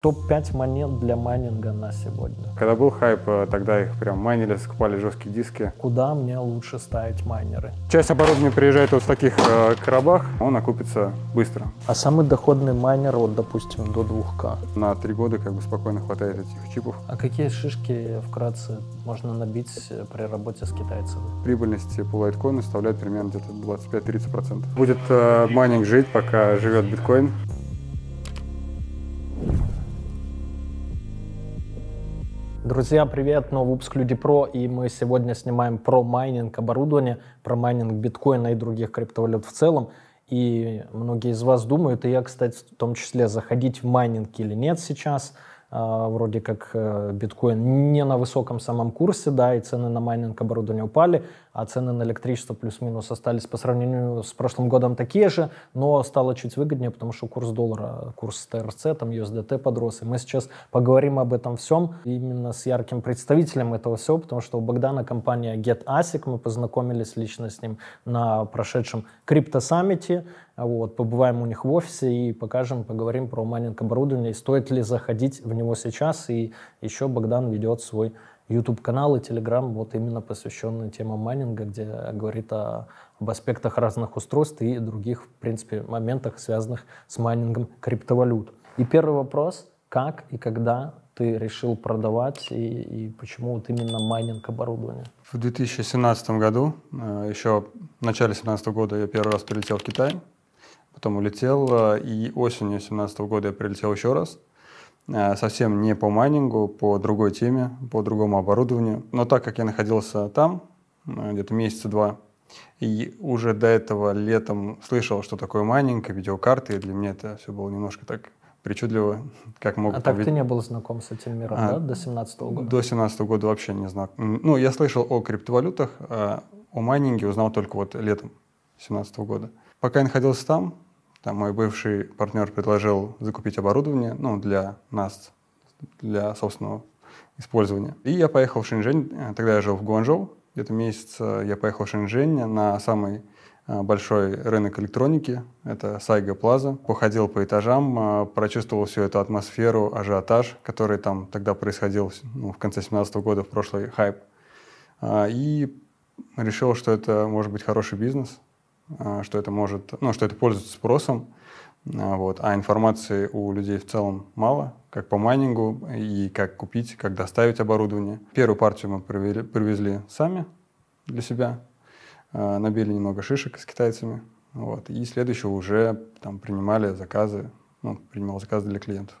Топ-5 монет для майнинга на сегодня. Когда был хайп, э, тогда их прям майнили, скупали жесткие диски. Куда мне лучше ставить майнеры? Часть оборудования приезжает вот в таких э, коробах, он окупится быстро. А самый доходный майнер, вот, допустим, до 2К. На три года как бы спокойно хватает этих чипов. А какие шишки вкратце можно набить э, при работе с китайцами? Прибыльность по лайткоину составляет примерно где-то 25-30%. Будет э, майнинг жить, пока живет биткоин. Друзья, привет! Новый выпуск Люди Про, и мы сегодня снимаем про майнинг оборудования, про майнинг биткоина и других криптовалют в целом. И многие из вас думают, и я, кстати, в том числе, заходить в майнинг или нет сейчас – вроде как э, биткоин не на высоком самом курсе, да, и цены на майнинг оборудования упали, а цены на электричество плюс-минус остались по сравнению с прошлым годом такие же, но стало чуть выгоднее, потому что курс доллара, курс TRC, там USDT подрос, и мы сейчас поговорим об этом всем именно с ярким представителем этого всего, потому что у Богдана компания GetAsic, мы познакомились лично с ним на прошедшем крипто-саммите, вот, побываем у них в офисе и покажем, поговорим про майнинг оборудование, стоит ли заходить в него сейчас. И еще Богдан ведет свой YouTube-канал и Telegram, вот именно посвященный темам майнинга, где говорит о, об аспектах разных устройств и других, в принципе, моментах, связанных с майнингом криптовалют. И первый вопрос, как и когда ты решил продавать и, и почему вот именно майнинг оборудования? В 2017 году, э, еще в начале 2017 года я первый раз прилетел в Китай потом улетел, э, и осенью 2017 года я прилетел еще раз, э, совсем не по майнингу, по другой теме, по другому оборудованию. Но так как я находился там, э, где-то месяца два, и уже до этого летом слышал, что такое майнинг, видеокарты, и для меня это все было немножко так причудливо, как мог. А так ты не был знаком с этим миром, а, да, до 17 года? До 17 года вообще не знал. Ну, я слышал о криптовалютах, а о майнинге узнал только вот летом 17 года. Пока я находился там, там мой бывший партнер предложил закупить оборудование ну, для нас, для собственного использования. И я поехал в Шэньчжэнь, э, тогда я жил в Гуанчжоу, где-то месяц э, я поехал в Шэньчжэнь на самый э, большой рынок электроники, это Сайга Плаза. Походил по этажам, прочувствовал всю эту атмосферу, ажиотаж, который там тогда происходил ну, в конце 17 года, в прошлый хайп. И решил, что это может быть хороший бизнес. А, что это может, ну, что это пользуется спросом, а, вот, а информации у людей в целом мало, как по майнингу и как купить, как доставить оборудование. Первую партию мы привели, привезли сами для себя, а, набили немного шишек с китайцами, вот, и следующую уже там принимали заказы, ну, принимал заказы для клиентов.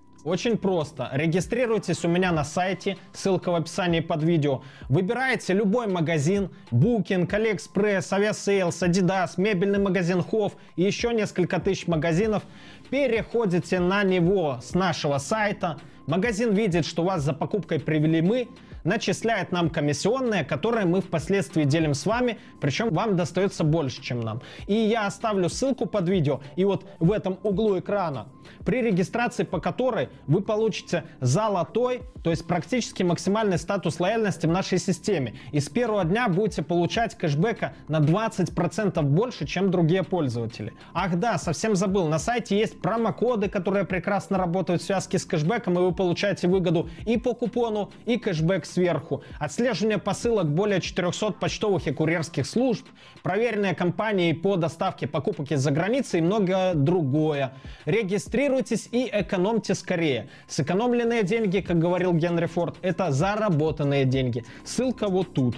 Очень просто. Регистрируйтесь у меня на сайте, ссылка в описании под видео. Выбираете любой магазин, Booking, AliExpress, Aviasales, Adidas, мебельный магазин Hof и еще несколько тысяч магазинов. Переходите на него с нашего сайта. Магазин видит, что вас за покупкой привели мы, начисляет нам комиссионные, которые мы впоследствии делим с вами, причем вам достается больше, чем нам. И я оставлю ссылку под видео, и вот в этом углу экрана, при регистрации по которой вы получите золотой, то есть практически максимальный статус лояльности в нашей системе. И с первого дня будете получать кэшбэка на 20% больше, чем другие пользователи. Ах да, совсем забыл, на сайте есть промокоды, которые прекрасно работают в связке с кэшбэком, и вы получаете выгоду и по купону, и кэшбэк сверху, отслеживание посылок более 400 почтовых и курьерских служб, проверенные компании по доставке покупок из-за границы и многое другое. Регистрируйтесь и экономьте скорее. Сэкономленные деньги, как говорил Генри Форд, это заработанные деньги. Ссылка вот тут.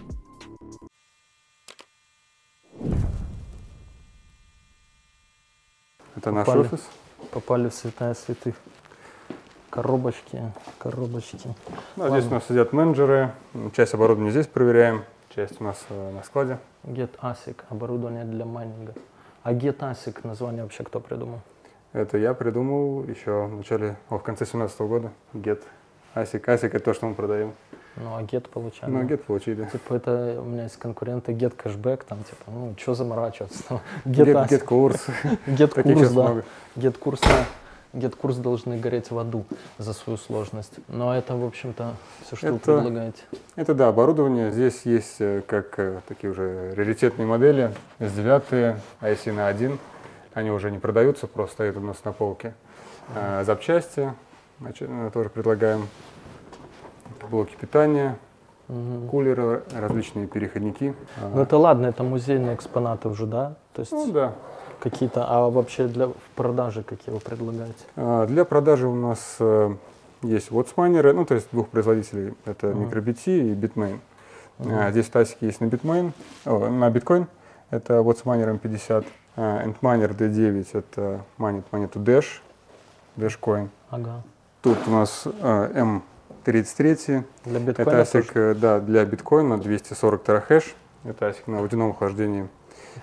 Это наш попали, офис? Попали в святая святых коробочки, коробочки. Ну, здесь у нас сидят менеджеры, часть оборудования здесь проверяем, часть у нас э, на складе. Get ASIC, оборудование для майнинга. А Get ASIC, название вообще кто придумал? Это я придумал еще в начале, о, в конце 17 года. Get. ASIC. ASIC это то, что мы продаем. Ну, а get получали. Ну, get получили. Типа это у меня есть конкуренты get cashback, там типа, ну, что заморачиваться? Get, course. Get Таких курс, да. GetCourse, GetCourse должны гореть в аду за свою сложность. Но это, в общем-то, все, что вы Это- предлагаете. Это да, оборудование. Здесь есть э, как э, такие уже раритетные модели. S9, IC на 1. Они уже не продаются, просто стоят у нас на полке. А, запчасти значит, э, тоже предлагаем. Блоки питания, Мгм. кулеры, различные переходники. Ну это ладно, это музейные экспонаты уже, да? То есть ну да. Какие-то, а вообще для продажи какие вы предлагаете? А, Для продажи у нас э, есть WattsMiner, ну то есть двух производителей, это Мгм. MicroBT и Bitmain. Мгм. А, Здесь тасики есть на Bitmain, о, на Bitcoin, это WattsMiner M50, а, Antminer D9, это манит монету Dash, Dashcoin. Ага. Тут у нас э, M33, Для это ASIC тоже? э, да, для биткоина 240 терахэш, это ASIC на водяном охлаждении.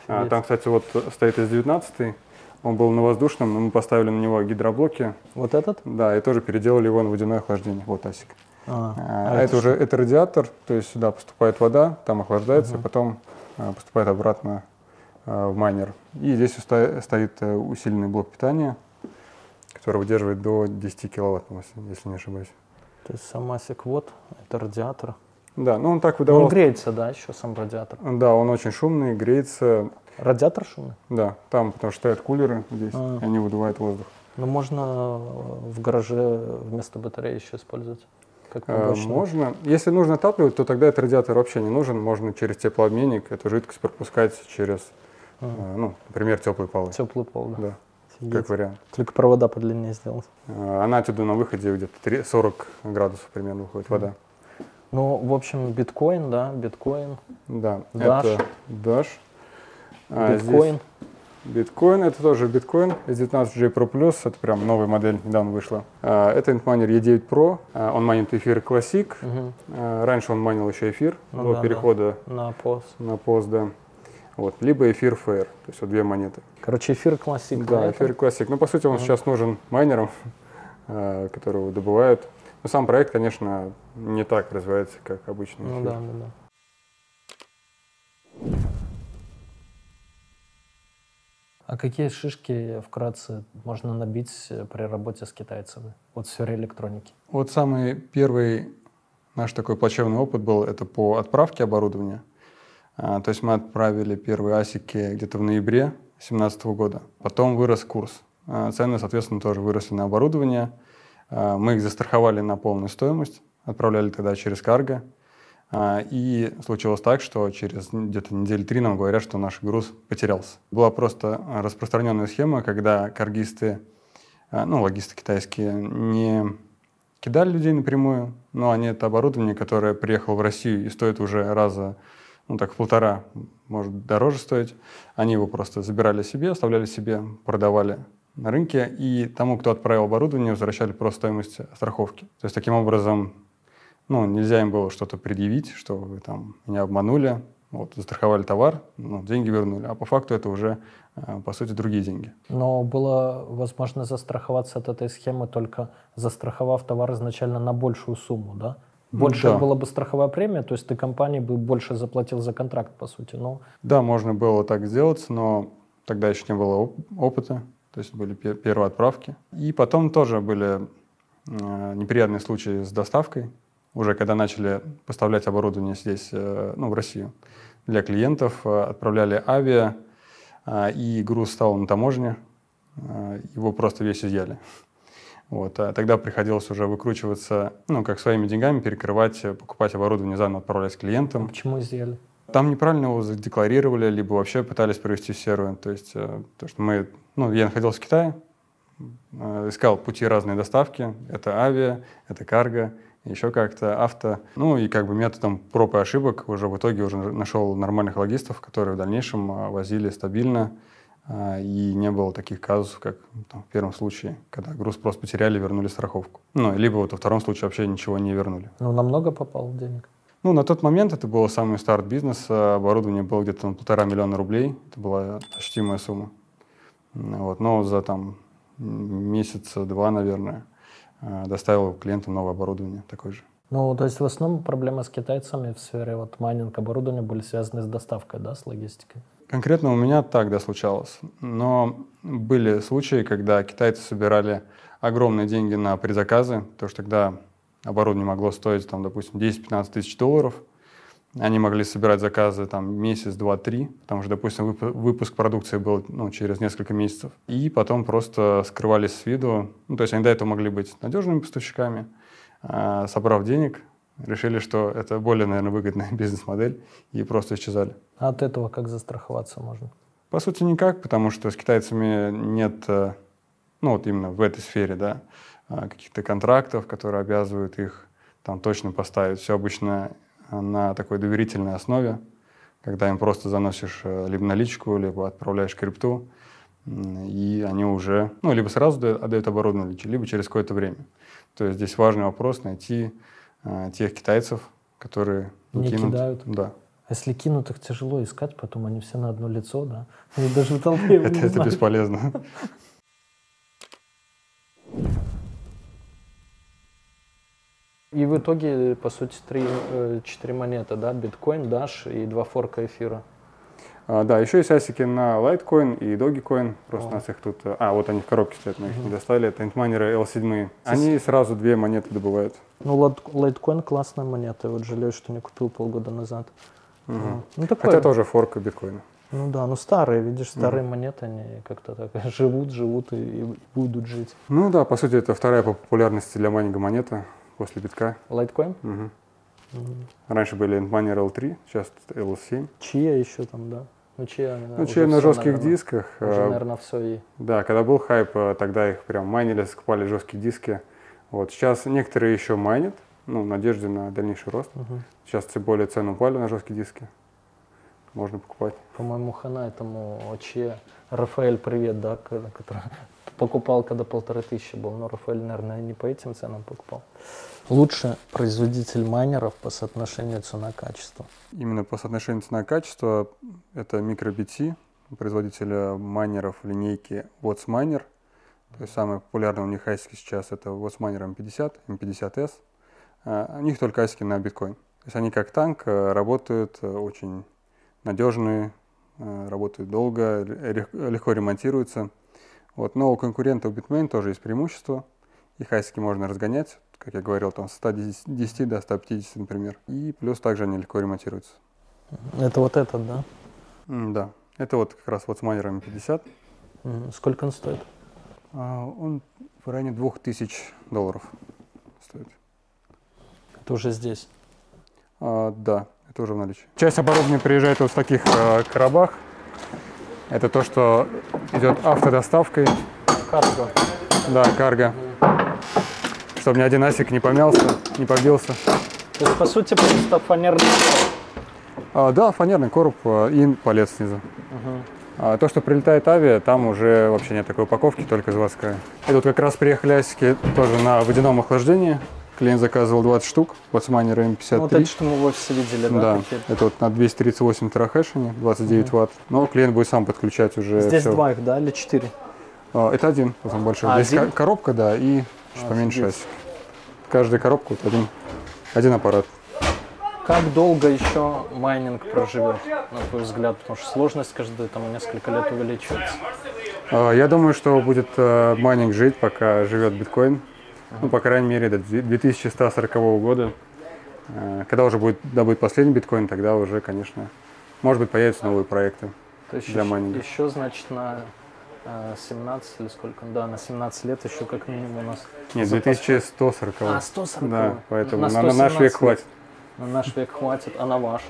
А, Офигеть. Там, кстати, вот стоит S19, он был на воздушном, но мы поставили на него гидроблоки, Вот этот? да, и тоже переделали его на водяное охлаждение. Вот асик. А, А, а это, это уже это радиатор, то есть сюда поступает вода, там охлаждается, и потом а, поступает обратно а, в майнер. И здесь уста- стоит э, усиленный блок питания, который выдерживает до 10 киловатт, если если не ошибаюсь. То есть сам асик вот, это радиатор. Да, ну он так Но Он выдавал. греется, да, еще сам радиатор. Да, он очень шумный, греется. Радиатор шумный? Да, там, потому что стоят кулеры здесь, А. и они выдувают воздух. Но можно э, в гараже вместо батареи еще использовать. Как А, побочный. Можно. Если нужно отапливать, то тогда этот радиатор вообще не нужен. Можно через теплообменник эту жидкость пропускать через, А, э, ну, например, теплый полы. Теплый пол, да. Да, Офигеть. как вариант. Только провода подлиннее сделать. А, Она отсюда на выходе где-то три- 40 градусов примерно выходит вода. Ну, в общем, биткоин, да, биткоин, Да, Dash. это Dash. А, здесь биткоин. Биткоин, это тоже биткоин, S19J Pro Plus, это прям новая модель, недавно вышла. А, Это Antminer E9 Pro, А, он манит эфир Classic. Мгм. А, Раньше он манил еще эфир Ну до да, да. перехода На пост. на пост, да. Вот. Либо эфир Fair, то есть вот две монеты. Короче, эфир классик. Да, эфир. Classic. Ну, по сути, он Мгм. сейчас нужен майнерам, а, которые его добывают. Но сам проект, конечно, не так развивается, как обычный Ну да, да, да. А какие шишки вкратце можно набить э, при работе с китайцами? Вот в сфере электроники. Вот самый первый наш такой плачевный опыт был, это по отправке оборудования. А, то есть мы отправили первые асики где-то в ноябре 2017 года. Потом вырос курс. А, цены, соответственно, тоже выросли на оборудование. А, мы их застраховали на полную стоимость, отправляли тогда через карго. А, И случилось так, что через где-то недели три нам говорят, что наш груз потерялся. Была просто распространенная схема, когда каргисты, а, ну, логисты китайские, не кидали людей напрямую, но они это оборудование, которое приехало в Россию и стоит уже раза, ну так в полтора, может дороже стоить, они его просто забирали себе, оставляли себе, продавали на рынке, и тому, кто отправил оборудование, возвращали просто стоимость страховки. То есть таким образом, ну, нельзя им было что-то предъявить, что вы там меня обманули, вот, застраховали товар, ну, деньги вернули, а по факту это уже, э, по сути, другие деньги. Но было возможно застраховаться от этой схемы, только застраховав товар изначально на большую сумму, да? Ну Больше да. была бы страховая премия, то есть ты компании бы больше заплатил за контракт, по сути. Но Да, можно было так сделать, но тогда еще не было оп- опыта, то есть были пе- первые отправки. И потом тоже были э, неприятные случаи с доставкой, уже когда начали поставлять оборудование здесь, э, ну, в Россию, для клиентов, э, отправляли авиа, и груз стал на таможне, его просто весь изъяли. Вот, а тогда приходилось уже выкручиваться, ну, как своими деньгами, перекрывать, покупать оборудование заново, отправлять клиентам. почему изъяли? Там неправильно его задекларировали, либо вообще пытались провести серую. То есть, э, то, что мы, ну, я находился в Китае, э, искал пути разной доставки. Это авиа, это карго, еще как-то авто. Ну и как бы методом проб и ошибок уже в итоге уже нашел нормальных логистов, которые в дальнейшем э, возили стабильно. И не было таких казусов, как там, в первом случае, когда груз просто потеряли, вернули страховку. Ну, либо вот во втором случае вообще ничего не вернули. Ну, намного попал денег. Ну, на тот момент это был самый старт бизнеса, оборудование было где-то на полтора миллиона рублей, это была ощутимая сумма. Вот, но за там месяца два, наверное, э, доставил клиентам новое оборудование такое же. Ну, то есть в основном проблемы с китайцами в сфере вот майнинг оборудования были связаны с доставкой, да, с логистикой? Конкретно у меня так, да, случалось. Но были случаи, когда китайцы собирали огромные деньги на предзаказы, потому что тогда оборудование могло стоить, там, допустим, 10-15 тысяч долларов. Они могли собирать заказы там месяц, два, три, потому что, допустим, выпуск продукции был ну, через несколько месяцев. И потом просто скрывались с виду. Ну, то есть они до этого могли быть надежными поставщиками, а, собрав денег, решили, что это более, наверное, выгодная бизнес-модель и просто исчезали. А от этого как застраховаться можно? По сути, никак, потому что с китайцами нет, э, ну вот именно в этой сфере, да, каких-то контрактов, которые обязывают их там точно поставить. Все обычно на такой доверительной основе, когда им просто заносишь э, либо наличку, либо отправляешь крипту, и они уже, ну, либо сразу отдают оборудование, либо через какое-то время. То есть здесь важный вопрос найти э, тех китайцев, которые не кинут. кидают. Да. А если кинут, их тяжело искать, потом они все на одно лицо, да? Они даже в толпе это, это бесполезно. И в итоге, по сути, три, э, четыре монеты, да? Биткоин, Даш и два форка эфира. А, да, еще есть асики на Litecoin и Dogecoin. Просто О. у нас их тут... А, вот они в коробке стоят, мы их угу. не достали. Это интмайнеры L7. Они сразу две монеты добывают. Ну, Litecoin классная монета. Вот жалею, что не купил полгода назад. Угу. Ну, такое... Хотя тоже форка биткоина. Ну да, ну старые, видишь, старые угу. монеты, они как-то так живут, живут и, и будут жить. Ну да, по сути, это вторая по популярности для майнинга монета после битка. Litecoin? Угу. Раньше были Antmoney L3, сейчас L7. Чья еще там, да? Ну, чья, ну, чья на жестких наверное, дисках. Уже, наверное, все и... Да, когда был хайп, э, тогда их прям майнили, скупали жесткие диски. Вот. Сейчас некоторые еще майнят, ну, в надежде на дальнейший рост. Угу. Сейчас тем более цены упали на жесткие диски. Можно покупать. По-моему, хана этому ОЧЕ. Рафаэль, привет, да, который покупал, когда полторы тысячи был. Но Рафаэль, наверное, не по этим ценам покупал. Лучше производитель майнеров по соотношению цена-качество? Именно по соотношению цена-качество это MicroBT, производитель майнеров линейки Watts Miner. То есть самый популярный у них асики сейчас это Watts Miner M50, M50S. А, у них только асики на биткоин. То есть они как танк э, работают э, очень надежные, э, работают долго, легко ремонтируются. Вот. Но у конкурентов Bitmain тоже есть преимущество. Их асики можно разгонять как я говорил, там с 110 до 150, например. И плюс также они легко ремонтируются. Это вот этот, да? Да. Это вот как раз вот с майнерами 50. Mm, сколько он стоит? А, он в районе 2000 долларов стоит. Это уже здесь? А, да, это уже в наличии. Часть оборудования приезжает вот в таких а, коробах. Это то, что идет автодоставкой. Карго. Да, карго. Чтобы ни один асик не помялся, не побился. То есть, по сути, просто фанерный короб? А, да, фанерный короб а, и палец снизу. Угу. А то, что прилетает авиа, там уже вообще нет такой упаковки, только заводская. И тут как раз приехали асики тоже на водяном охлаждении. Клиент заказывал 20 штук, Watchminer M53. Ну, вот это, что мы в офисе видели, да? Да, такие? это вот на 238 терахешине, 29 угу. ватт. Но клиент будет сам подключать уже Здесь все. два их, да, или четыре? А, это один, вот он большой. А, Здесь один? коробка, да, и Чуть поменьше ASIC. Каждая коробка вот один, один аппарат. Как долго еще майнинг проживет, на твой взгляд? Потому что сложность каждые там, несколько лет увеличивается. А, я думаю, что будет э, майнинг жить, пока живет биткоин. Ну, по крайней мере, до 2140 года. Э, когда уже будет добыт последний биткоин, тогда уже, конечно, может быть, появятся новые проекты То есть для майнинга. Еще, значит, на 17 или сколько, да, на 17 лет еще как минимум у нас. Нет, 2140. А, 140. Да, поэтому на, на наш век хватит. На наш век хватит, а на ваш?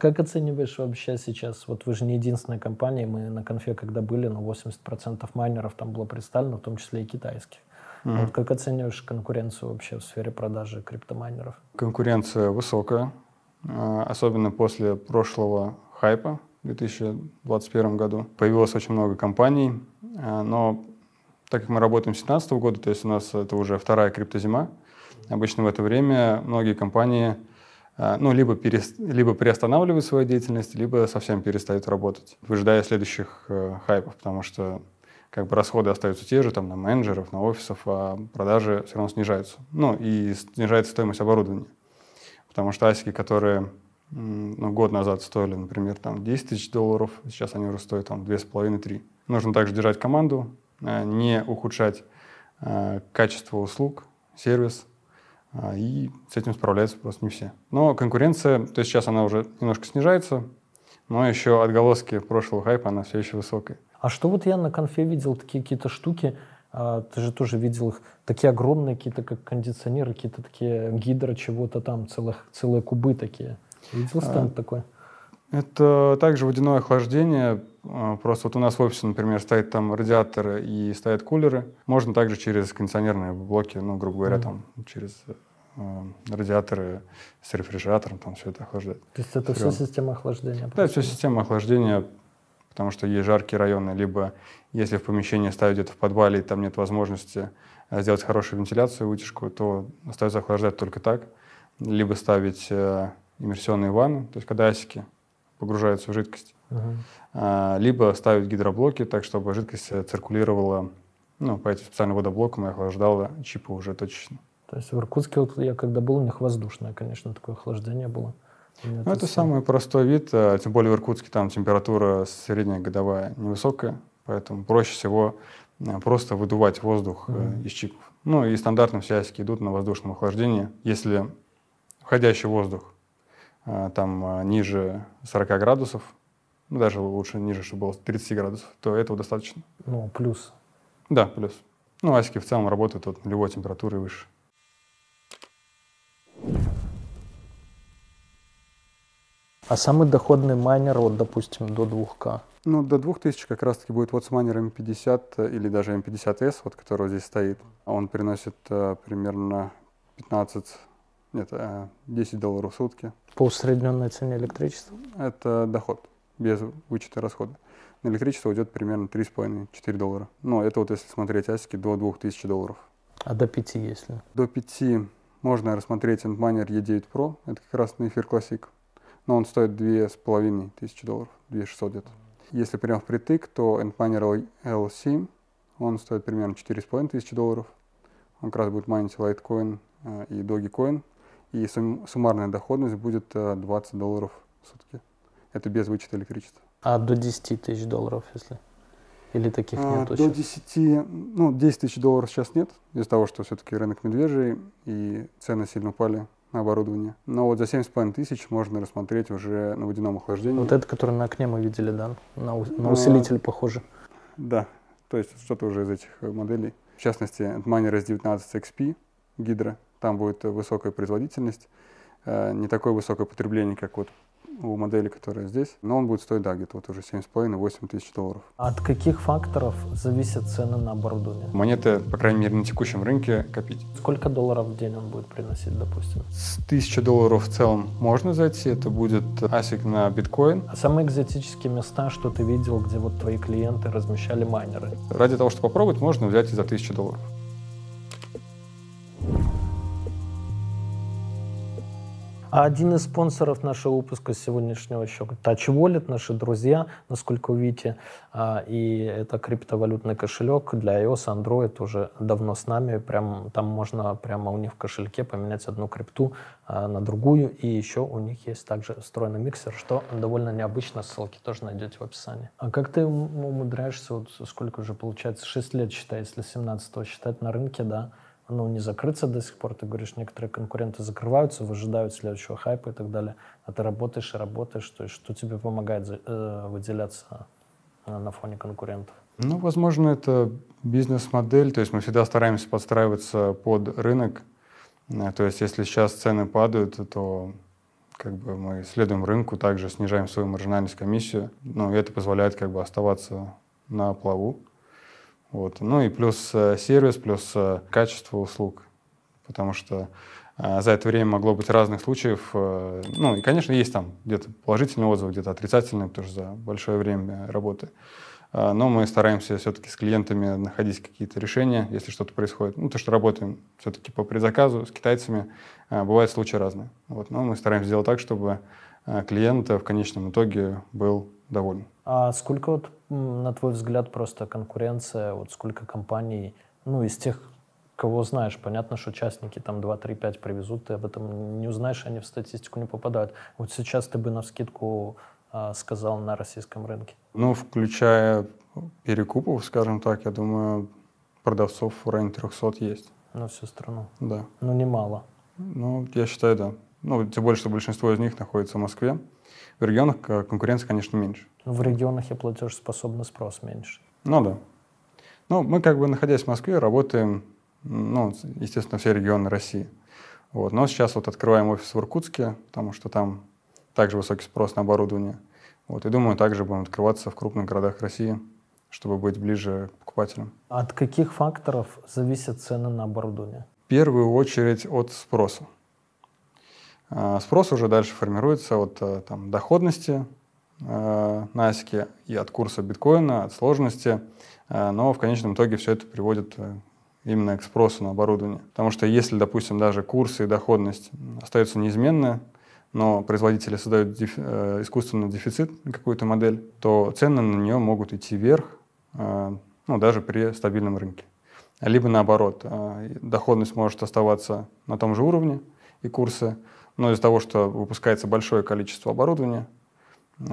Как оцениваешь вообще сейчас? Вот вы же не единственная компания, мы на конфе когда были, но 80% майнеров там было представлено, в том числе и китайских. Mm-hmm. Вот как оцениваешь конкуренцию вообще в сфере продажи криптомайнеров? Конкуренция высокая. А, особенно после прошлого хайпа в 2021 году. Появилось очень много компаний, а, но так как мы работаем с 2017 года, то есть у нас это уже вторая криптозима, обычно в это время многие компании а, ну, либо, перест... либо приостанавливают свою деятельность, либо совсем перестают работать, выжидая следующих э, хайпов, потому что как бы расходы остаются те же, там, на менеджеров, на офисов, а продажи все равно снижаются. Ну, и снижается стоимость оборудования. Потому что асики, которые ну, год назад стоили, например, там 10 тысяч долларов, сейчас они уже стоят там 2,5-3. Нужно также держать команду, э, не ухудшать э, качество услуг, сервис, э, и с этим справляются просто не все. Но конкуренция, то есть сейчас она уже немножко снижается, но еще отголоски прошлого хайпа, она все еще высокая. А что вот я на конфе видел, такие какие-то штуки, а, ты же тоже видел их, такие огромные какие-то, как кондиционеры, какие-то такие гидро чего-то там, целых, целые кубы такие. Видел стенд а, такой? Это также водяное охлаждение. А, просто вот у нас в офисе, например, стоит там радиатор и стоят кулеры. Можно также через кондиционерные блоки, ну, грубо говоря, mm. там через э, радиаторы с рефрижератором, там все это охлаждает. То есть это все система охлаждения? Да, все система охлаждения, потому что есть жаркие районы, либо если в помещении ставить где-то в подвале, и там нет возможности э, сделать хорошую вентиляцию, вытяжку, то остается охлаждать только так. Либо ставить э, иммерсионные ванны, то есть когда асики погружаются в жидкость. Uh-huh. Либо ставить гидроблоки так, чтобы жидкость э, циркулировала ну, по этим специальным водоблокам и охлаждала чипы уже точечно. То есть в Иркутске, вот я когда был, у них воздушное, конечно, такое охлаждение было. Ну, это самый простой вид, а, тем более в Иркутске там температура средняя годовая невысокая, поэтому проще всего а, просто выдувать воздух mm-hmm. из чипов. Ну и стандартно все асики идут на воздушном охлаждении. Если входящий воздух а, там ниже 40 градусов, ну, даже лучше ниже, чтобы было 30 градусов, то этого достаточно. Ну, плюс. Да, плюс. Ну, асики в целом работают от нулевой температуры выше. А самый доходный майнер, вот, допустим, до 2К? Ну, до 2000 как раз-таки будет вот с майнером 50 или даже M50S, вот, который здесь стоит. Он приносит э, примерно 15 нет, 10 долларов в сутки. По усредненной цене электричества? Это доход, без вычета расхода. На электричество уйдет примерно 3,5-4 доллара. Но это вот если смотреть асики до 2000 долларов. А до 5 если? До 5 можно рассмотреть Antminer E9 Pro. Это как раз на эфир Classic. Но он стоит 2500 долларов, 2600 где-то. Если прям впритык, то Antminer L7, он стоит примерно 4500 долларов. Он как раз будет майнить Litecoin э, и Dogecoin и сум, суммарная доходность будет 20 э, долларов в сутки. Это без вычета электричества. А до 10 тысяч долларов, если? Или таких а, нет? До сейчас? 10, ну, 10 тысяч долларов сейчас нет, из-за того, что все-таки рынок медвежий и цены сильно упали на оборудование. Но вот за 7,5 тысяч можно рассмотреть уже на водяном охлаждении. Вот это, который на окне мы видели, да? На, на а, усилитель а, похоже. Да, то есть что-то уже из этих моделей. В частности, Miner S19 XP Гидро там будет высокая производительность, э, не такое высокое потребление, как вот у модели, которая здесь. Но он будет стоить, да, где-то вот уже 7,5-8 тысяч долларов. От каких факторов зависят цены на оборудование? Монеты, по крайней мере, на текущем рынке копить. Сколько долларов в день он будет приносить, допустим? С 1000 долларов в целом можно зайти. Это будет ASIC на биткоин. А самые экзотические места, что ты видел, где вот твои клиенты размещали майнеры? Ради того, чтобы попробовать, можно взять и за 1000 долларов. А один из спонсоров нашего выпуска сегодняшнего еще Touch Wallet, наши друзья, насколько вы видите. А, и это криптовалютный кошелек для iOS, Android уже давно с нами. Прям, там можно прямо у них в кошельке поменять одну крипту а, на другую. И еще у них есть также встроенный миксер, что довольно необычно. Ссылки тоже найдете в описании. А как ты умудряешься, вот сколько уже получается, 6 лет считай, если 17 считать на рынке, да, ну, не закрыться до сих пор. Ты говоришь, некоторые конкуренты закрываются, выжидают следующего хайпа и так далее. А ты работаешь и работаешь. То есть что тебе помогает э, выделяться э, на фоне конкурентов? Ну, возможно, это бизнес-модель. То есть мы всегда стараемся подстраиваться под рынок. Э, то есть если сейчас цены падают, то как бы мы следуем рынку, также снижаем свою маржинальность комиссию. Ну, это позволяет как бы оставаться на плаву. Вот. Ну и плюс э, сервис, плюс э, качество услуг, потому что э, за это время могло быть разных случаев. Ну и, конечно, есть там где-то положительные отзывы, где-то отрицательные, что за большое время работы. Но мы стараемся все-таки с клиентами находить какие-то решения, если что-то происходит. Ну, то, что работаем все-таки по предзаказу с китайцами, бывают случаи разные. Вот, но мы стараемся сделать так, чтобы клиент в конечном итоге был доволен. А сколько, вот, на твой взгляд, просто конкуренция, вот сколько компаний, ну, из тех, кого знаешь, понятно, что участники там 2, 3, 5 привезут, ты об этом не узнаешь, они в статистику не попадают. Вот сейчас ты бы на вскидку а, сказал на российском рынке? Ну, включая перекупов, скажем так, я думаю, продавцов в районе 300 есть. На всю страну? Да. Ну, немало. Ну, я считаю, да. Ну, тем более, что большинство из них находится в Москве. В регионах э, конкуренция, конечно, меньше. В регионах и платежеспособный спрос меньше. Ну, да. Ну, мы как бы, находясь в Москве, работаем, ну, естественно, все регионы России. Вот. Но сейчас вот открываем офис в Иркутске, потому что там также высокий спрос на оборудование. Вот, и думаю, также будем открываться в крупных городах России, чтобы быть ближе к покупателям. От каких факторов зависят цены на оборудование? В первую очередь от спроса. А, спрос уже дальше формируется от э, там, доходности э, асике и от курса биткоина, от сложности, э, но в конечном итоге все это приводит именно к спросу на оборудование. Потому что если, допустим, даже курсы и доходность остаются неизменны, но производители создают деф, э, искусственный дефицит какую-то модель, то цены на нее могут идти вверх, э, ну, даже при стабильном рынке. Либо наоборот, э, доходность может оставаться на том же уровне и курсы, но из-за того, что выпускается большое количество оборудования,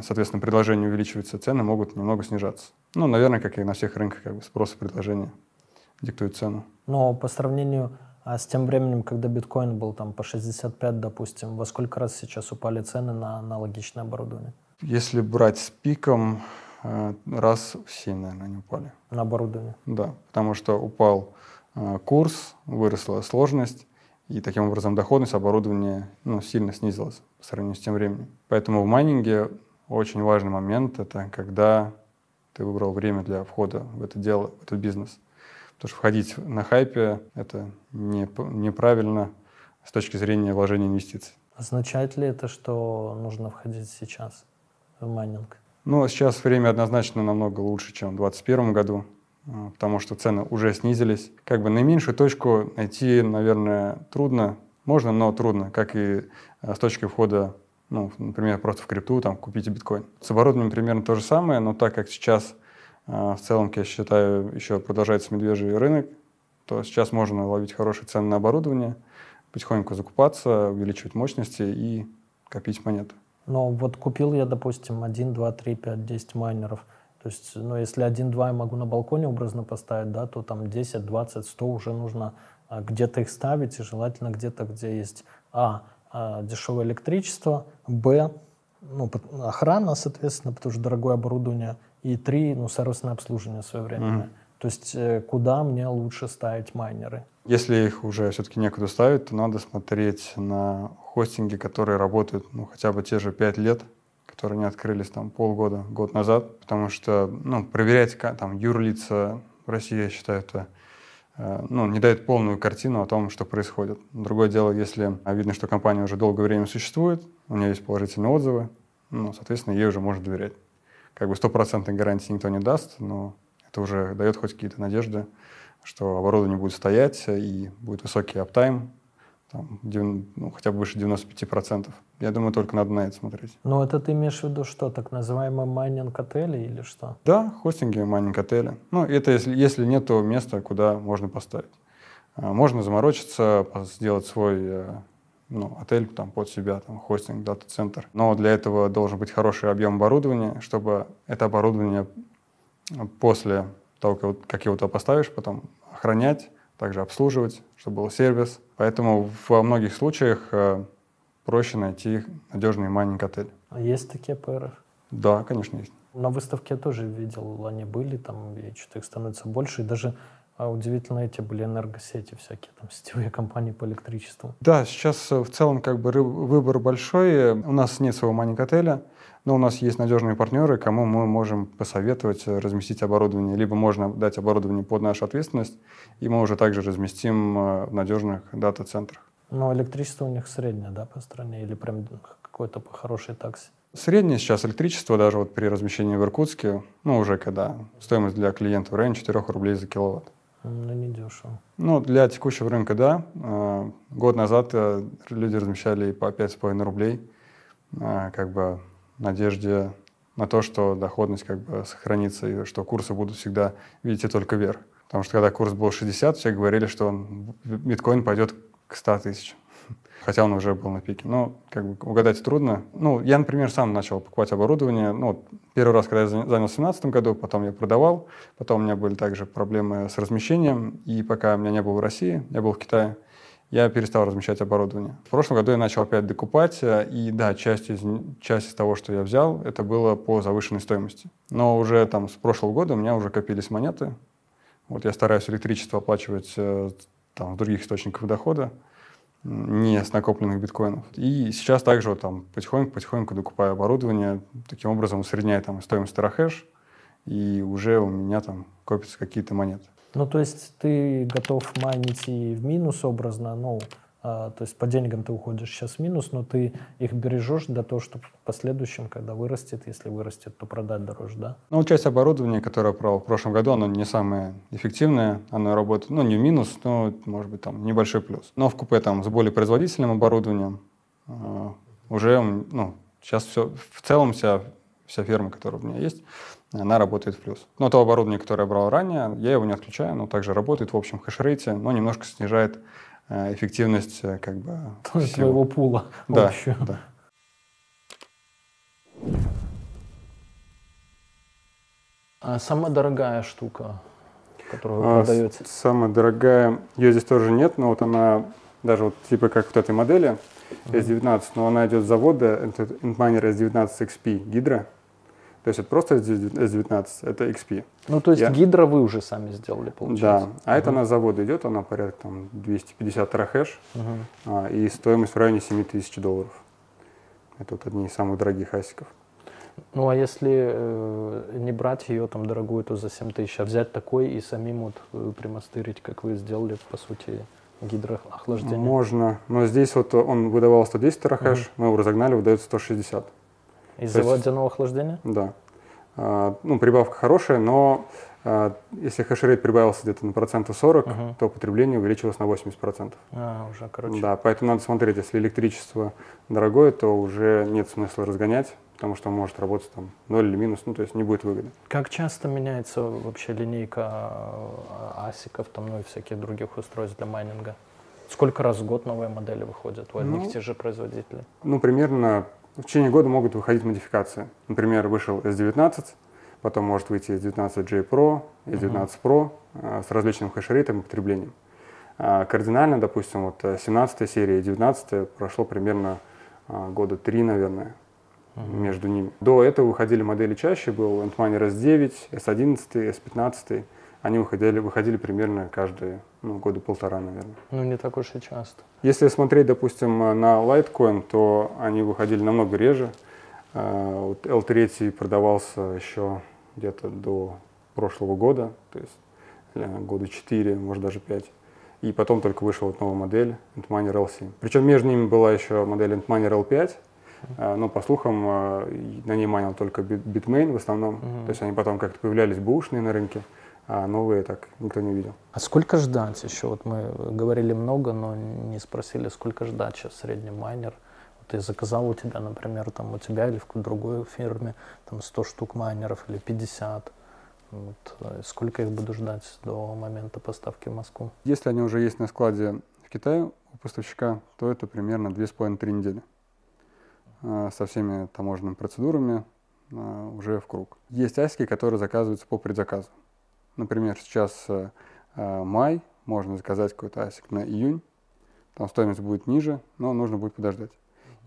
соответственно, предложение увеличивается, цены могут немного снижаться. Ну, наверное, как и на всех рынках, как бы спрос и предложение диктуют цену. Но по сравнению а с тем временем, когда биткоин был там по 65, допустим, во сколько раз сейчас упали цены на аналогичное оборудование? Если брать с пиком, э, раз в 7, наверное, они упали. На оборудование? Да, потому что упал э, курс, выросла сложность, и таким образом доходность оборудования ну, сильно снизилась по сравнению с тем временем. Поэтому в майнинге очень важный момент — это когда ты выбрал время для входа в это дело, в этот бизнес. Потому что входить на хайпе — это не, неправильно с точки зрения вложения инвестиций. Означает ли это, что нужно входить сейчас в майнинг? Ну, сейчас время однозначно намного лучше, чем в 2021 году, а, потому что цены уже снизились. Как бы наименьшую точку найти, наверное, трудно. Можно, но трудно, как и а, с точки входа, ну, например, просто в крипту, там, купите биткоин. С оборудованием примерно то же самое, но так как сейчас а, в целом, я считаю, еще продолжается медвежий рынок, то сейчас можно ловить хорошие цены на оборудование, потихоньку закупаться, увеличивать мощности и копить монеты. Но вот купил я, допустим, 1, 2, 3, 5, 10 майнеров. То есть, ну, если 1-2 я могу на балконе образно поставить, да, то там 10, 20, 100 уже нужно а, где-то их ставить, и желательно где-то, где есть а, а дешевое электричество, б, ну, охрана, соответственно, потому что дорогое оборудование, и три, ну, сервисное обслуживание своевременное. Mm-hmm. То есть э, куда мне лучше ставить майнеры? Если их уже все-таки некуда ставить, то надо смотреть на хостинги, которые работают ну, хотя бы те же пять лет, которые не открылись там полгода, год назад, потому что ну, проверять там юрлица в России, я считаю, это ну, не дает полную картину о том, что происходит. Другое дело, если видно, что компания уже долгое время существует, у нее есть положительные отзывы, ну, соответственно, ей уже можно доверять как бы стопроцентной гарантии никто не даст, но это уже дает хоть какие-то надежды, что оборудование будет стоять и будет высокий uptime, там, ну, хотя бы выше 95%. Я думаю, только надо на это смотреть. Ну, это ты имеешь в виду что, так называемый майнинг отели или что? Да, хостинги, майнинг отели. Ну, это если, если нет места, куда можно поставить. А, можно заморочиться, сделать свой э, ну, отель там, под себя, там, хостинг, дата-центр. Но для этого должен быть хороший объем оборудования, чтобы это оборудование после того, как его туда поставишь, потом охранять, также обслуживать, чтобы был сервис. Поэтому во многих случаях э, проще найти надежный майнинг-отель. А есть такие ПРФ? Да, конечно, есть. На выставке я тоже видел, они были, там, и что-то их становится больше, и даже а удивительно эти были энергосети всякие, там сетевые компании по электричеству. Да, сейчас э, в целом как бы выбор большой. У нас нет своего майнинг-отеля, но у нас есть надежные партнеры, кому мы можем посоветовать э, разместить оборудование. Либо можно дать оборудование под нашу ответственность, и мы уже также разместим э, в надежных дата-центрах. Но электричество у них среднее, да, по стране? Или прям какое-то по хорошей таксе? Среднее сейчас электричество, даже вот при размещении в Иркутске, ну, уже когда стоимость для клиента в районе 4 рублей за киловатт. Ну, не дешево. Ну, для текущего рынка, да. А, год назад э, люди размещали по 5,5 рублей, как бы надежде на то, что доходность как бы сохранится и что курсы будут всегда видите только вверх. Потому что когда курс был 60, все говорили, что он, биткоин пойдет к 100 тысяч. Хотя он уже был на пике. Но как бы угадать трудно. Ну, я, например, сам начал покупать оборудование. Ну, первый раз, когда я занялся в 2017 году, потом я продавал. Потом у меня были также проблемы с размещением. И пока у меня не было в России, я был в Китае, я перестал размещать оборудование. В прошлом году я начал опять докупать, и да, часть из, часть из того, что я взял, это было по завышенной стоимости. Но уже там с прошлого года у меня уже копились монеты, вот я стараюсь электричество оплачивать э, там, в других источниках дохода, не с накопленных биткоинов. И сейчас также вот, там потихоньку-потихоньку докупаю оборудование, таким образом усредняю там стоимость терахэш, и уже у меня там копятся какие-то монеты. Ну, то есть ты готов майнить и в минус образно, ну, а, то есть по деньгам ты уходишь сейчас в минус, но ты их бережешь для того, чтобы в последующем, когда вырастет, если вырастет, то продать дороже, да? Ну, часть оборудования, которое брал в прошлом году, оно не самое эффективное, оно работает, ну, не в минус, но, может быть, там небольшой плюс. Но в купе там с более производительным оборудованием э, уже, ну, сейчас все, в целом вся, вся ферма, которая у меня есть, она работает в плюс. Но то оборудование, которое я брал ранее, я его не отключаю, оно также работает в общем хешрейте, но немножко снижает Э, эффективность э, как бы твоего пула да, Да. А самая дорогая штука, которая а, продаете? Самая дорогая, ее здесь тоже нет, но вот она даже вот типа как вот этой модели S19, но она идет с завода, это Antminer S19 XP Hydra. То есть это просто S19, это XP. Ну, то есть Я... гидро вы уже сами сделали, получается? Да, а угу. это на заводе идет, она порядка там 250 терахэш, угу. а, и стоимость в районе 7 тысяч долларов. Это вот одни из самых дорогих асиков. Ну, а если э, не брать ее там дорогую, то за 7 тысяч, а взять такой и самим вот э, примастырить, как вы сделали, по сути, гидроохлаждение? Можно, но здесь вот он выдавал 110 терахэш, угу. мы его разогнали, выдает 160. Из-за водяного охлаждения? Да. А, ну, прибавка хорошая, но а, если хешрейт прибавился где-то на процентов 40, uh-huh. то потребление увеличилось на 80%. А, уже, короче. Да, поэтому надо смотреть, если электричество дорогое, то уже нет смысла разгонять, потому что он может работать там 0 или минус, ну, то есть не будет выгоды. Как часто меняется вообще линейка а, асиков, там, ну и всяких других устройств для майнинга? Сколько раз в год новые модели выходят у одних ну, тех же производителей? Ну, примерно в течение года могут выходить модификации. Например, вышел S19, потом может выйти S19J Pro, S19 Pro э, с различным хешрейтом и потреблением. А кардинально, допустим, вот 17 серия и 19 прошло примерно а, года три, наверное, uh-huh. между ними. До этого выходили модели чаще, был Antminer S9, S11, S15. Они выходили, выходили примерно каждые ну, года полтора, наверное. Ну, не так уж и часто. Если смотреть, допустим, на Litecoin, то они выходили намного реже. А, вот L3 продавался еще где-то до прошлого года, то есть э, года 4, может даже 5. И потом только вышла вот новая модель Antminer L7. Причем между ними была еще модель Antminer L5, а, но по слухам а, на ней манил только Bitmain в основном. Uh-huh. То есть они потом как-то появлялись бушные на рынке а новые так никто не видел. А сколько ждать еще? Вот мы говорили много, но не спросили, сколько ждать сейчас средний майнер. Вот я заказал у тебя, например, там у тебя или в другой фирме там 100 штук майнеров или 50. Вот, э, сколько их буду ждать до момента поставки в Москву? Если они уже есть на складе в Китае у поставщика, то это примерно 2,5-3 недели а, со всеми таможенными процедурами а, уже в круг. Есть асики, которые заказываются по предзаказу. Например, сейчас э, э, май, можно заказать какой-то асик на июнь, там стоимость будет ниже, но нужно будет подождать.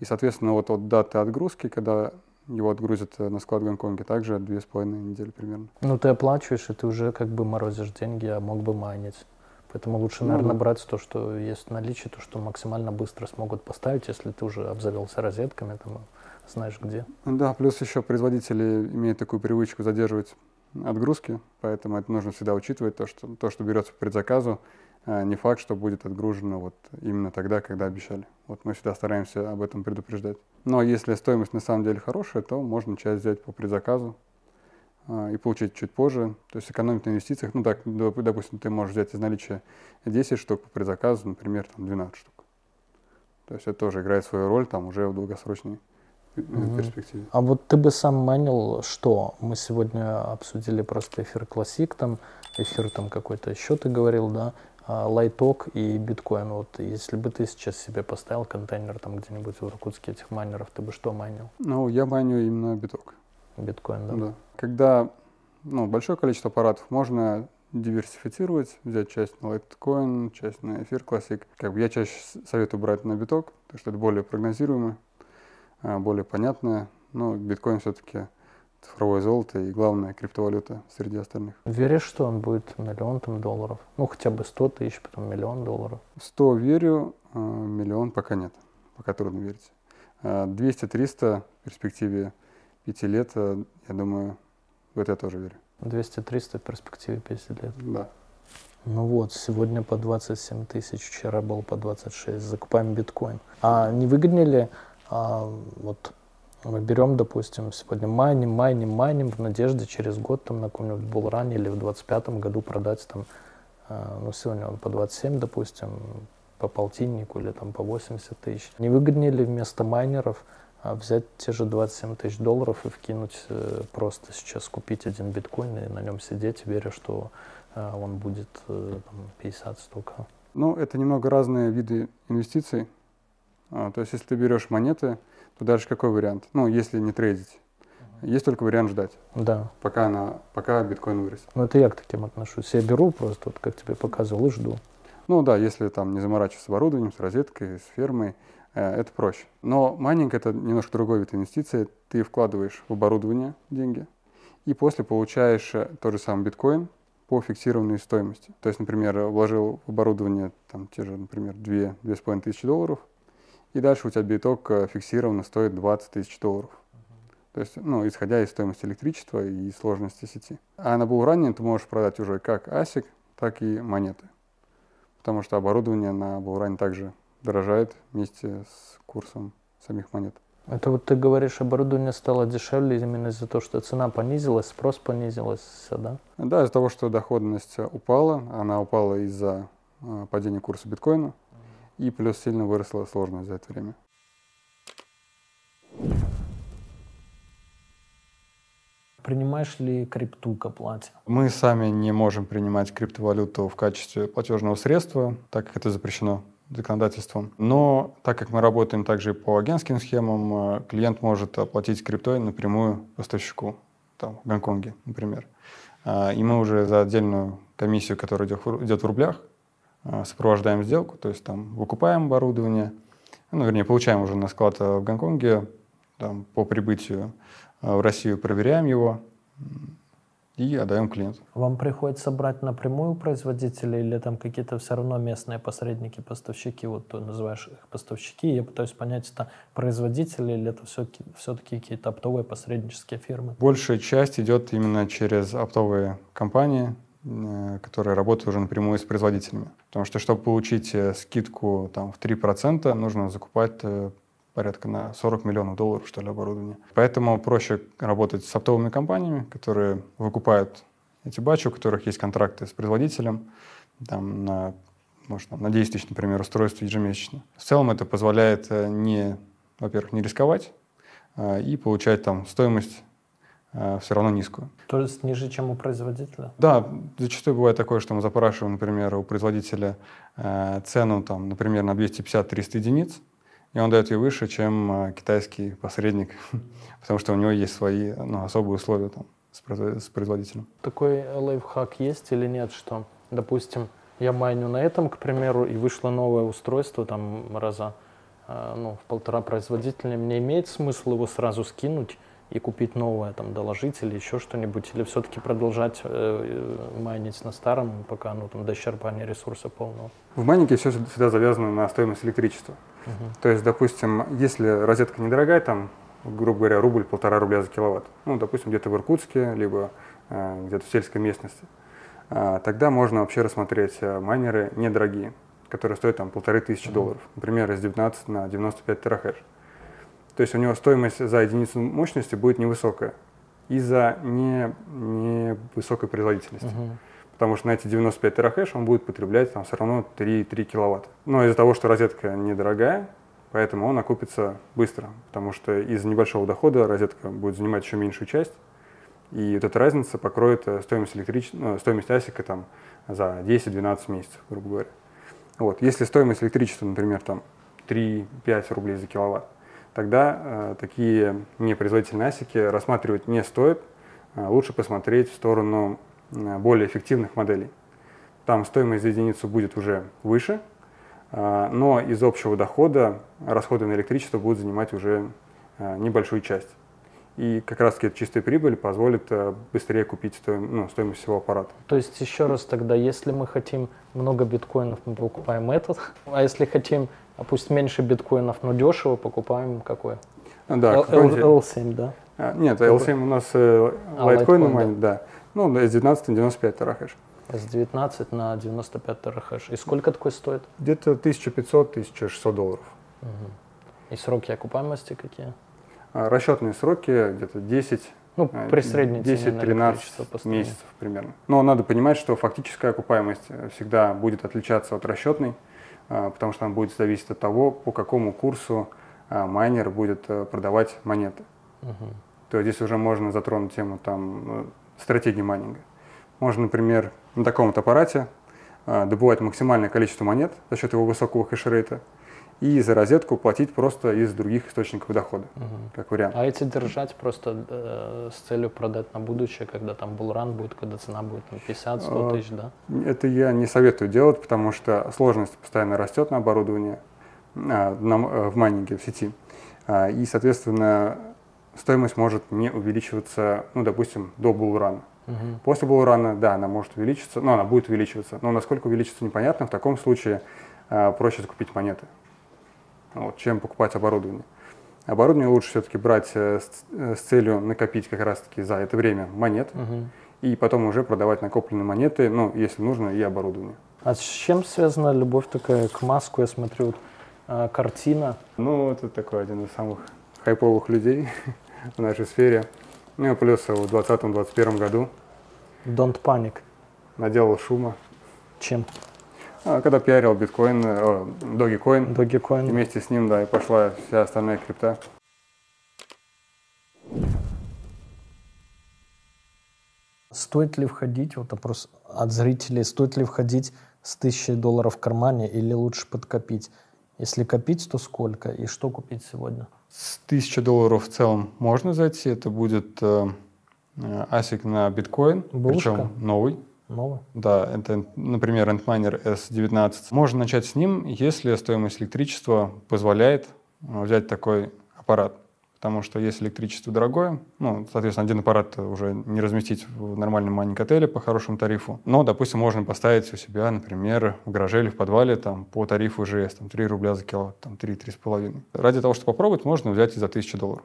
И, соответственно, вот от даты отгрузки, когда его отгрузят э, на склад в Гонконге, также две с половиной недели примерно. Ну, ты оплачиваешь, и ты уже как бы морозишь деньги, а мог бы майнить. Поэтому лучше, ну, наверное, да. брать то, что есть в наличии, то, что максимально быстро смогут поставить, если ты уже обзавелся розетками, там, знаешь где. Да, плюс еще производители имеют такую привычку задерживать отгрузки, поэтому это нужно всегда учитывать, то, что, то, что берется по предзаказу, а, не факт, что будет отгружено вот именно тогда, когда обещали. Вот мы всегда стараемся об этом предупреждать. Но если стоимость на самом деле хорошая, то можно часть взять по предзаказу а, и получить чуть позже. То есть экономить на инвестициях. Ну так, допустим, ты можешь взять из наличия 10 штук по предзаказу, например, там 12 штук. То есть это тоже играет свою роль там уже в долгосрочной перспективе. А вот ты бы сам майнил что? Мы сегодня обсудили просто эфир classic, там эфир там какой-то еще ты говорил, да? А, лайток и биткоин. Вот если бы ты сейчас себе поставил контейнер там где-нибудь в Иркутске этих майнеров, ты бы что майнил? Ну, я майню именно биток. Биткоин, да? Да. Когда ну, большое количество аппаратов, можно диверсифицировать, взять часть на лайткоин, часть на эфир classic. Как бы я чаще советую брать на биток, потому что это более прогнозируемо, более понятное. Но биткоин все-таки цифровое золото и главная криптовалюта среди остальных. Веришь, что он будет миллион там долларов? Ну, хотя бы 100 тысяч, потом миллион долларов. 100 верю, а миллион пока нет. Пока трудно верить. 200-300 а в перспективе 5 лет, а, я думаю, в это я тоже верю. 200-300 в перспективе 50 лет? Да. Ну вот, сегодня по 27 тысяч, вчера был по 26, закупаем биткоин. А не выгоднее ли а, вот мы берем, допустим, сегодня майним, майним, майним в надежде через год там на каком-нибудь булране или в 25 году продать там, э, ну сегодня он по 27, допустим, по полтиннику или там по 80 тысяч. Не выгоднее ли вместо майнеров а взять те же 27 тысяч долларов и вкинуть э, просто сейчас купить один биткоин и на нем сидеть, веря, что э, он будет э, там, 50 столько? Ну, это немного разные виды инвестиций. А, то есть, если ты берешь монеты, то дальше какой вариант? Ну, если не трейдить. Есть только вариант ждать. Да. Пока, она, пока биткоин вырастет. Ну, это я к таким отношусь. Я беру просто, вот как тебе показывал, и жду. Ну да, если там не заморачиваться с оборудованием, с розеткой, с фермой, э, это проще. Но майнинг это немножко другой вид инвестиции. Ты вкладываешь в оборудование деньги, и после получаешь э, тот же самый биткоин по фиксированной стоимости. То есть, например, вложил в оборудование там, те же, например, 2-2,5 тысячи долларов, и дальше у тебя биток э, фиксированно стоит 20 тысяч долларов. То есть, ну, исходя из стоимости электричества и сложности сети. А на Булране ты можешь продать уже как ASIC, так и монеты. Потому что оборудование на Булране также дорожает вместе с курсом самих монет. Это вот ты говоришь, оборудование стало дешевле именно из-за того, что цена понизилась, спрос понизился, да? Да, из-за того, что доходность упала. Она упала из-за э, падения курса биткоина и плюс сильно выросла сложность за это время. Принимаешь ли крипту к оплате? Мы сами не можем принимать криптовалюту в качестве платежного средства, так как это запрещено законодательством. Но так как мы работаем также по агентским схемам, э, клиент может оплатить криптой напрямую поставщику, там, в Гонконге, например. А, и мы уже за отдельную комиссию, которая идет в рублях, сопровождаем сделку, то есть там выкупаем оборудование, ну, вернее, получаем уже на склад э, в Гонконге, там, по прибытию э, в Россию проверяем его и отдаем клиенту. Вам приходится брать напрямую производителя или там какие-то все равно местные посредники, поставщики, вот ты называешь их поставщики, я пытаюсь понять, это производители или это все-таки, все-таки какие-то оптовые посреднические фирмы? Большая часть идет именно через оптовые компании, которые работают уже напрямую с производителями. Потому что, чтобы получить э, скидку там, в 3%, нужно закупать э, порядка на 40 миллионов долларов, что ли, оборудования. Поэтому проще работать с оптовыми компаниями, которые выкупают эти батчи, у которых есть контракты с производителем там, на, может, там, на 10 тысяч, например, устройств ежемесячно. В целом это позволяет не, во-первых, не рисковать и получать там стоимость Э, все равно низкую. То есть ниже, чем у производителя? Да, зачастую бывает такое, что мы запрашиваем, например, у производителя э, цену, там, например, на 250-300 единиц, и он дает ее выше, чем э, китайский посредник, потому что у него есть свои ну, особые условия там, с производителем. Такой лайфхак есть или нет, что, допустим, я майню на этом, к примеру, и вышло новое устройство там раза ну, в полтора производителя, мне имеет смысл его сразу скинуть, и купить новое, там, доложить или еще что-нибудь, или все-таки продолжать э, майнить на старом, пока ну, там, до исчерпания ресурса полного? В майнинге все всегда завязано на стоимость электричества. Uh-huh. То есть, допустим, если розетка недорогая, там, грубо говоря, рубль-полтора рубля за киловатт, ну, допустим, где-то в Иркутске, либо э, где-то в сельской местности, а, тогда можно вообще рассмотреть э, майнеры недорогие, которые стоят там полторы тысячи долларов, например, из 19 на 95 терахэш. То есть у него стоимость за единицу мощности будет невысокая из-за не, невысокой производительности. Uh-huh. Потому что на эти 95 терахэш он будет потреблять там все равно 3,3 киловатта. Но из-за того, что розетка недорогая, поэтому он окупится быстро. Потому что из небольшого дохода розетка будет занимать еще меньшую часть. И вот эта разница покроет э, стоимость, электрич... ну, стоимость асика там, за 10-12 месяцев, грубо говоря. Вот. Если стоимость электричества, например, там 3-5 рублей за киловатт, тогда э, такие непроизводительные асики рассматривать не стоит. Э, лучше посмотреть в сторону э, более эффективных моделей. Там стоимость за единицу будет уже выше, но из общего дохода расходы на электричество будут занимать уже небольшую часть. И как раз-таки эта чистая прибыль позволит быстрее купить стоим, ну, стоимость всего аппарата. То есть еще раз тогда, если мы хотим много биткоинов, мы покупаем этот, а если хотим, пусть меньше биткоинов, но дешево, покупаем какой? А, да, L- L- L7, да? А, нет, L7 у нас э, а, лайткоин, Litecoin, да. да. Ну, с 19 на 95 терахэш. С 19 на 95 терахэш. И сколько такой стоит? Где-то 1500-1600 долларов. Угу. И сроки окупаемости какие? А, расчетные сроки где-то 10 ну, э, при средней 10-13 месяцев примерно. Но надо понимать, что фактическая окупаемость э, всегда будет отличаться от расчетной, потому что она будет зависеть от того, по какому курсу майнер будет продавать монеты. Угу. То есть здесь уже можно затронуть тему там, стратегии майнинга. Можно, например, на таком вот аппарате добывать максимальное количество монет за счет его высокого хешрейта, и за розетку платить просто из других источников дохода, угу. как вариант. А эти держать просто э, с целью продать на будущее, когда там булран будет, когда цена будет там 50-100 а, тысяч, да? Это я не советую делать, потому что сложность постоянно растет на оборудовании, а, на, э, в майнинге, в сети. А, и, соответственно, стоимость может не увеличиваться, ну, допустим, до булрана. Угу. После булрана, да, она может увеличиться, но она будет увеличиваться. Но насколько увеличится, непонятно. В таком случае а, проще закупить монеты вот, чем покупать оборудование. Оборудование лучше все-таки брать э, с, э, с целью накопить как раз-таки за это время монет угу. и потом уже продавать накопленные монеты, ну, если нужно, и оборудование. А с чем связана любовь такая к маску? Я смотрю, вот, э, картина. Ну, это такой один из самых хайповых людей в нашей сфере. Ну, плюс в 2020-2021 году. Don't panic. Наделал шума. Чем? А, когда пиарил биткоин, о, Dogecoin, Dogecoin. вместе с ним, да, и пошла вся остальная крипта. Стоит ли входить, вот вопрос от зрителей, стоит ли входить с тысячей долларов в кармане или лучше подкопить? Если копить, то сколько и что купить сегодня? С тысячи долларов в целом можно зайти. Это будет э, э асик на биткоин, причем новый. Новый? Да, это, например, Antminer S19. Можно начать с ним, если стоимость электричества позволяет э, взять такой аппарат. Потому что если электричество дорогое, ну, соответственно, один аппарат уже не разместить в нормальном майнинг-отеле по хорошему тарифу. Но, допустим, можно поставить у себя, например, в гараже или в подвале там, по тарифу ЖС, там, 3 рубля за киловатт, там, 3-3,5. Ради того, чтобы попробовать, можно взять и за 1000 долларов.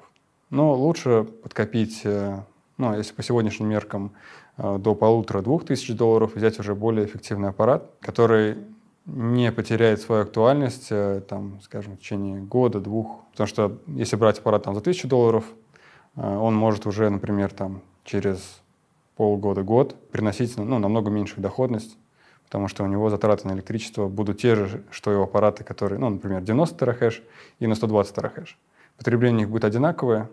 Но лучше подкопить, э, ну, если по сегодняшним меркам, до полутора-двух тысяч долларов, взять уже более эффективный аппарат, который не потеряет свою актуальность, э, там, скажем, в течение года, двух. Потому что если брать аппарат там, за тысячу долларов, э, он может уже, например, там, через полгода-год приносить ну, намного меньшую доходность, потому что у него затраты на электричество будут те же, что и у аппарата, которые, ну, например, 90 терахэш и на 120 терахэш. Потребление их будет одинаковое,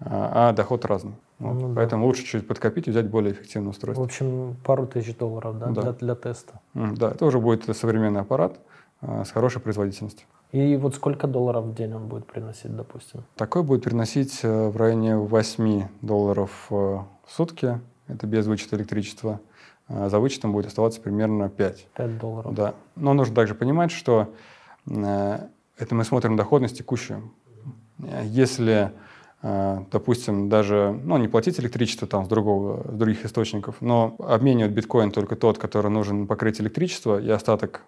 а, а доход разный. Вот. Ну, Поэтому да. лучше чуть подкопить и взять более эффективное устройство. В общем, пару тысяч долларов да, да. Для, для теста. Да, это уже будет современный аппарат а, с хорошей производительностью. И вот сколько долларов в день он будет приносить, допустим? Такой будет приносить э, в районе 8 долларов э, в сутки. Это без вычета электричества. А за вычетом будет оставаться примерно 5. 5 долларов. Да. Но нужно также понимать, что э, это мы смотрим доходность текущую. Если допустим, даже, ну, не платить электричество там с, другого, с других источников, но обменивать биткоин только тот, который нужен покрыть электричество, и остаток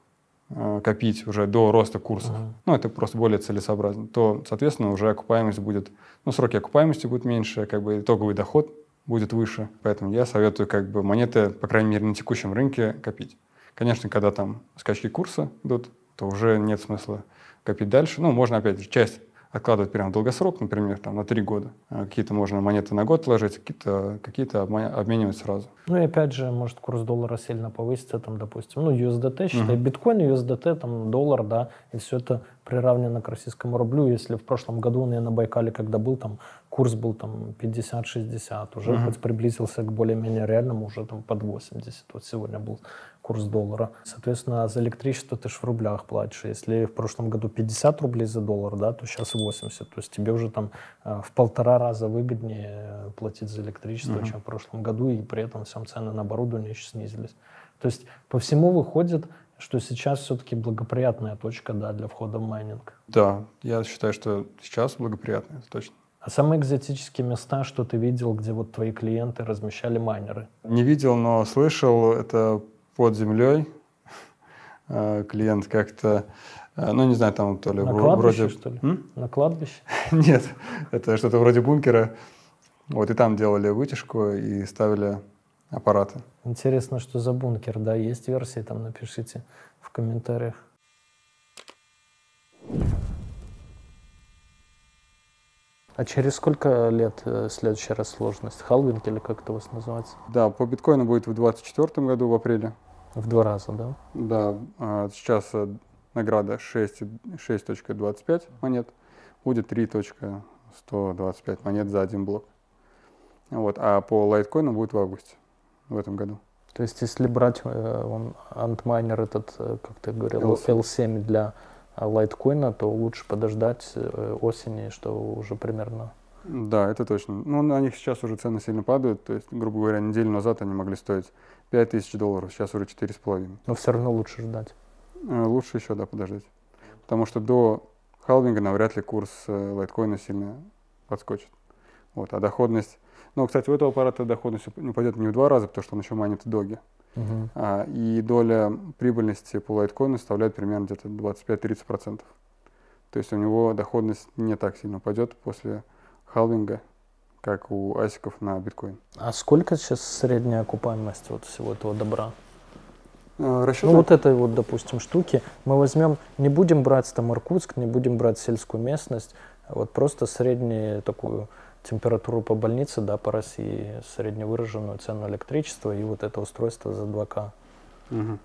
э, копить уже до роста курсов, uh-huh. ну, это просто более целесообразно, то, соответственно, уже окупаемость будет, ну, сроки окупаемости будут меньше, как бы итоговый доход будет выше. Поэтому я советую как бы монеты, по крайней мере, на текущем рынке копить. Конечно, когда там скачки курса идут, то уже нет смысла копить дальше. Ну, можно, опять же, часть откладывать прямо в долгосрок, например, там, на три года. А какие-то можно монеты на год ложить, какие-то какие обменивать сразу. Ну и опять же, может курс доллара сильно повысится, там, допустим, ну, USDT, считай, угу. биткоин, USDT, там, доллар, да, и все это приравнено к российскому рублю. Если в прошлом году я на Байкале, когда был, там, курс был там 50-60, уже угу. хоть приблизился к более-менее реальному, уже там под 80. Вот сегодня был курс доллара. Соответственно, за электричество ты же в рублях платишь. Если в прошлом году 50 рублей за доллар, да, то сейчас 80. То есть тебе уже там э, в полтора раза выгоднее платить за электричество, mm-hmm. чем в прошлом году, и при этом всем цены на оборудование еще снизились. То есть по всему выходит, что сейчас все-таки благоприятная точка да, для входа в майнинг. Да, я считаю, что сейчас благоприятная, точно. А самые экзотические места, что ты видел, где вот твои клиенты размещали майнеры? Не видел, но слышал. Это под землей. Э, клиент как-то, э, ну не знаю, там то ли На вроде... что ли? М? На кладбище? Нет, это что-то вроде бункера. Вот и там делали вытяжку и ставили аппараты. Интересно, что за бункер, да? Есть версии, там напишите в комментариях. А через сколько лет э, следующая раз сложность? Халвинг или как это у вас называется? Да, по биткоину будет в 2024 году, в апреле. В два раза, да? Да, а, сейчас э, награда 6.25 монет, будет 3.125 монет за один блок. Вот, а по лайткоину будет в августе в этом году. То есть, если брать э, он, антмайнер этот, как ты говорил, L7, L7 для лайткоина, то лучше подождать э, осени, что уже примерно... Да, это точно. Ну, на них сейчас уже цены сильно падают. То есть, грубо говоря, неделю назад они могли стоить 5 тысяч долларов, сейчас уже 4,5. Но все равно лучше ждать. Э, лучше еще, да, подождать. Потому что до халвинга навряд ли курс э, лайткоина сильно подскочит. Вот, а доходность... Ну, кстати, у этого аппарата доходность не пойдет не в два раза, потому что он еще манит доги. Uh-huh. А, и доля прибыльности по лайткоину составляет примерно где-то 25-30%. То есть у него доходность не так сильно пойдет после халвинга, как у асиков на биткоин. А сколько сейчас средняя окупаемость вот всего этого добра? А, расчет... Ну вот этой вот, допустим, штуки мы возьмем, не будем брать там Иркутск, не будем брать сельскую местность, а вот просто среднюю такую температуру по больнице, да, по России, средневыраженную цену электричества и вот это устройство за 2К. Угу.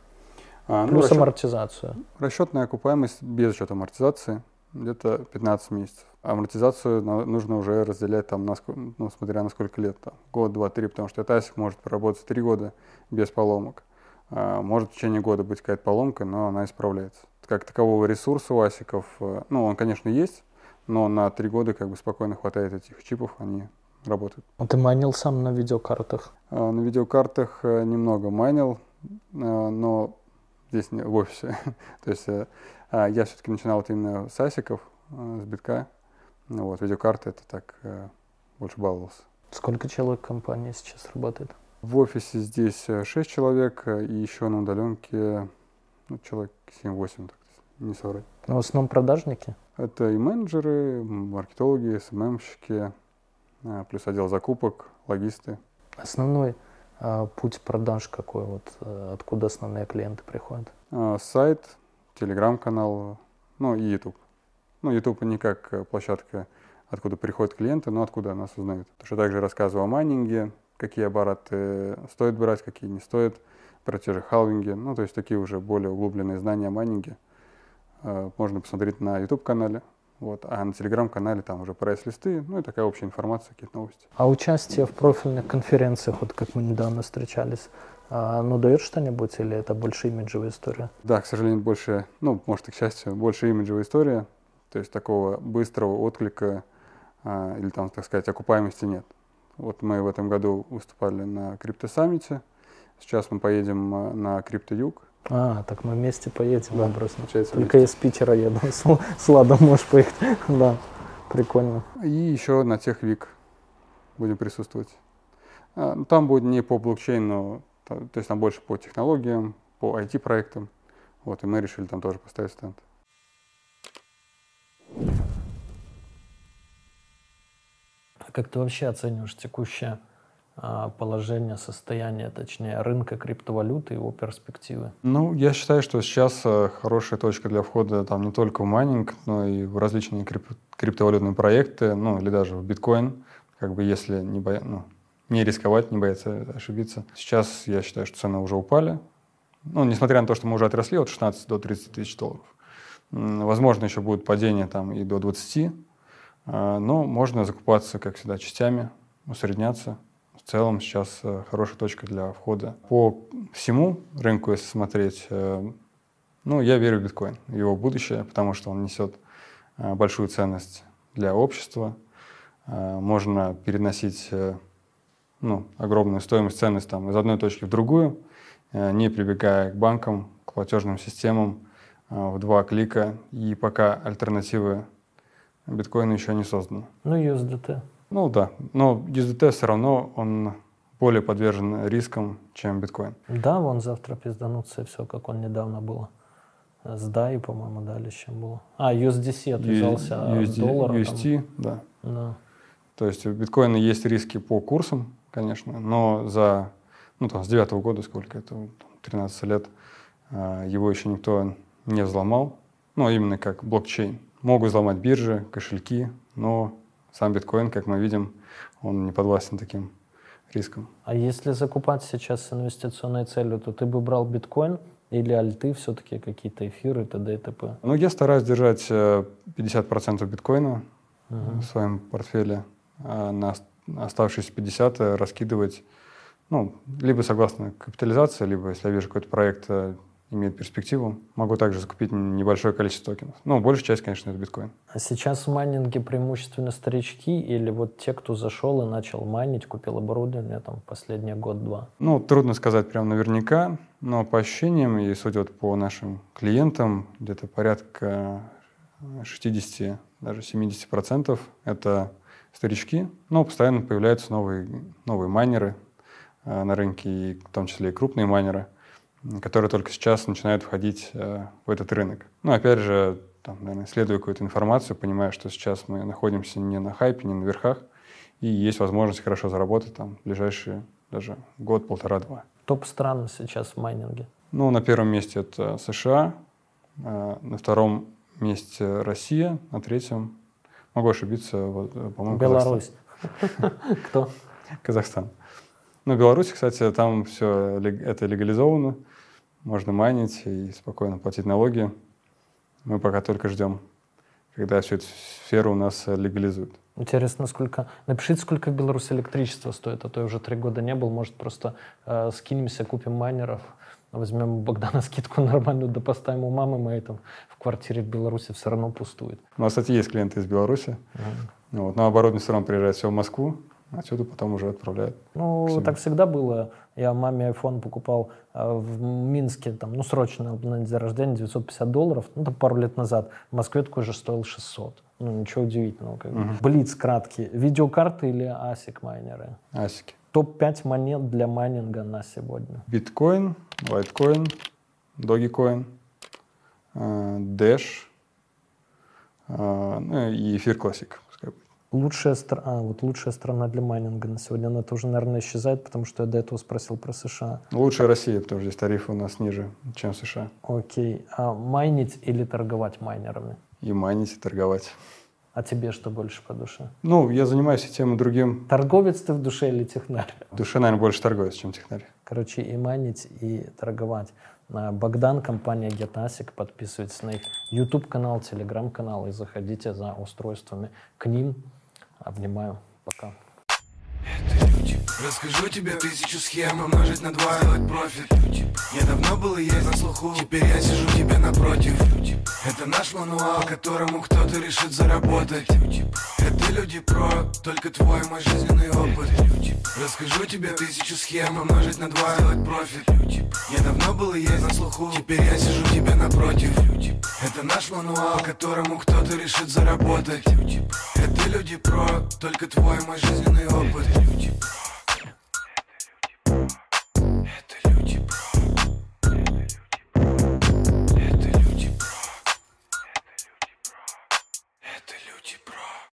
А, ну, Плюс расчет, амортизацию. Расчетная окупаемость без учета амортизации где-то 15 месяцев. Амортизацию нужно уже разделять там, на, ну, смотря на сколько лет, там, год, два, три, потому что ASIC может проработать три года без поломок. А, может в течение года быть какая-то поломка, но она исправляется. Как такового ресурса у асиков, э, ну, он, конечно, есть, но на три года как бы спокойно хватает этих чипов, они работают. А ты майнил сам на видеокартах? А, на видеокартах э, немного майнил, э, но здесь не, в офисе. То есть а, я все-таки начинал вот именно с асиков, с битка. Ну, вот, видеокарты это так больше баловался. Сколько человек в компании сейчас работает? В офисе здесь 6 человек, и еще на удаленке ну, человек 7-8, не соврать. Но в основном продажники? Это и менеджеры, маркетологи, СММщики, а, плюс отдел закупок, логисты. Основной а, путь продаж какой? Вот э, откуда основные клиенты приходят? А, сайт, телеграм-канал, ну и YouTube. Ну, YouTube не как э, площадка, откуда приходят клиенты, но откуда нас узнают. Потому что также рассказываю о майнинге, какие аппараты стоит брать, какие не стоит, про те же халвинги, ну, то есть такие уже более углубленные знания о майнинге. Э, можно посмотреть на YouTube-канале. Вот, а на телеграм-канале там уже прайс-листы, ну и такая общая информация, какие-то новости. А участие в профильных конференциях, вот как мы недавно встречались, ну дает что-нибудь или это больше имиджевая история? Да, к сожалению, больше, ну, может, и к счастью, больше имиджевая история. То есть такого быстрого отклика а, или там, так сказать, окупаемости нет. Вот мы в этом году выступали на криптосаммите. Сейчас мы поедем а, на Крипто-Юг а, так мы вместе поедем, да, просто. Только вместе. я с Питера еду, с, с Ладом можешь поехать. да, прикольно. И еще на Техвик будем присутствовать. А, ну, там будет не по блокчейну, то есть там больше по технологиям, по IT-проектам. Вот, и мы решили там тоже поставить стенд. Как ты вообще оцениваешь текущее а, положение, состояние, точнее, рынка криптовалюты и его перспективы? Ну, я считаю, что сейчас э, хорошая точка для входа там не только в майнинг, но и в различные крип криптовалютные проекты, ну, или даже в биткоин, как бы если не, боя... ну, не рисковать, не бояться ошибиться. Сейчас я считаю, что цены уже упали. Ну, несмотря на то, что мы уже отросли от 16 до 30 тысяч долларов. Возможно, еще будет падение там и до 20, а, но можно закупаться, как всегда, частями, усредняться в целом сейчас э, хорошая точка для входа. По всему рынку, если смотреть, э, ну, я верю в биткоин, его будущее, потому что он несет э, большую ценность для общества. Можно переносить ну, огромную стоимость, ценность там, из одной точки в другую, не прибегая к банкам, к платежным системам в два клика. И пока альтернативы биткоину еще не созданы. Ну, USDT. Ну да, но USDT все равно он более подвержен рискам, чем биткоин. Да, вон завтра пизданутся и все, как он недавно было. С DAI, по-моему, дали, чем было. А, USDC отвязался USD, от доллара. UST, там. да. да. То есть у биткоина есть риски по курсам, конечно, но за, ну там, с девятого года, сколько это, 13 лет, а, его еще никто не взломал. Ну, именно как блокчейн. Могут взломать биржи, кошельки, но сам биткоин, как мы видим, он не подвластен таким рискам. А если закупать сейчас с инвестиционной целью, то ты бы брал биткоин или альты все-таки какие-то эфиры, т.д. и т.п.? Ну, я стараюсь держать 50% э, биткоина uh-huh. в своем портфеле, а на оставшиеся 50 раскидывать, ну, либо согласно капитализации, либо если я вижу какой-то проект э, имеет перспективу. Могу также закупить небольшое количество токенов. Ну, большая часть, конечно, это биткоин. А сейчас в майнинге преимущественно старички или вот те, кто зашел и начал майнить, купил оборудование там последний год-два? Ну, трудно сказать прям наверняка, но по ощущениям и судя вот по нашим клиентам, где-то порядка 60, даже 70 процентов это старички, но постоянно появляются новые, новые майнеры э, на рынке, и в том числе и крупные майнеры – которые только сейчас начинают входить э, в этот рынок. Ну, опять же, там, наверное, исследуя какую-то информацию, понимая, что сейчас мы находимся не на хайпе, не на верхах, и есть возможность хорошо заработать там ближайшие даже год, полтора-два. Топ стран сейчас в майнинге? Ну, на первом месте это США, э, на втором месте Россия, на третьем, могу ошибиться, вот, по-моему, Беларусь. Кто? Казахстан. Ну, в Беларуси, кстати, там все это легализовано можно майнить и спокойно платить налоги. Мы пока только ждем, когда всю эту сферу у нас э, легализуют. Интересно, сколько... Напишите, сколько в Беларуси электричество стоит, а то я уже три года не был. Может, просто э, скинемся, купим майнеров, возьмем у Богдана скидку нормальную, да поставим у мамы моей там в квартире в Беларуси все равно пустует. У нас, кстати, есть клиенты из Беларуси. Mm. Вот, но оборудование все равно приезжает все в Москву, отсюда потом уже отправляют. Ну, так всегда было. Я маме iPhone покупал э, в Минске, там, ну, срочно на день рождения, 950 долларов, ну, там пару лет назад. В Москве такой же стоил 600. Ну, ничего удивительного. Как угу. Блиц краткий. Видеокарты или ASIC майнеры? ASIC. Топ-5 монет для майнинга на сегодня. Биткоин, лайткоин, Dogecoin, э, Dash э, ну, и эфир классик. Лучшая, стра... а, вот лучшая страна для майнинга на сегодня, но это уже, наверное, исчезает, потому что я до этого спросил про США. Лучшая Россия, потому что здесь тарифы у нас ниже, чем в США. Окей. А майнить или торговать майнерами? И майнить, и торговать. А тебе что больше по душе? Ну, я занимаюсь и тем, и другим. Торговец ты в душе или технарь? В душе, наверное, больше торговец, чем технарь. Короче, и майнить, и торговать. Богдан, компания GetAsic, подписывайтесь на их YouTube-канал, Telegram-канал и заходите за устройствами к ним. Обнимаю. Пока. Это люди. Расскажу тебе тысячу схем умножить на два, сделать профит. Я давно был и есть на слуху, теперь я сижу тебе напротив. Это наш мануал, которому кто-то решит заработать. Это люди про, только твой мой жизненный опыт. Расскажу тебе тысячу схем умножить на два, сделать профит. Я давно был и есть на слуху, теперь я сижу тебе напротив. Это наш мануал, которому кто-то решит заработать. Это люди про Только твой мой жизненный опыт. люди про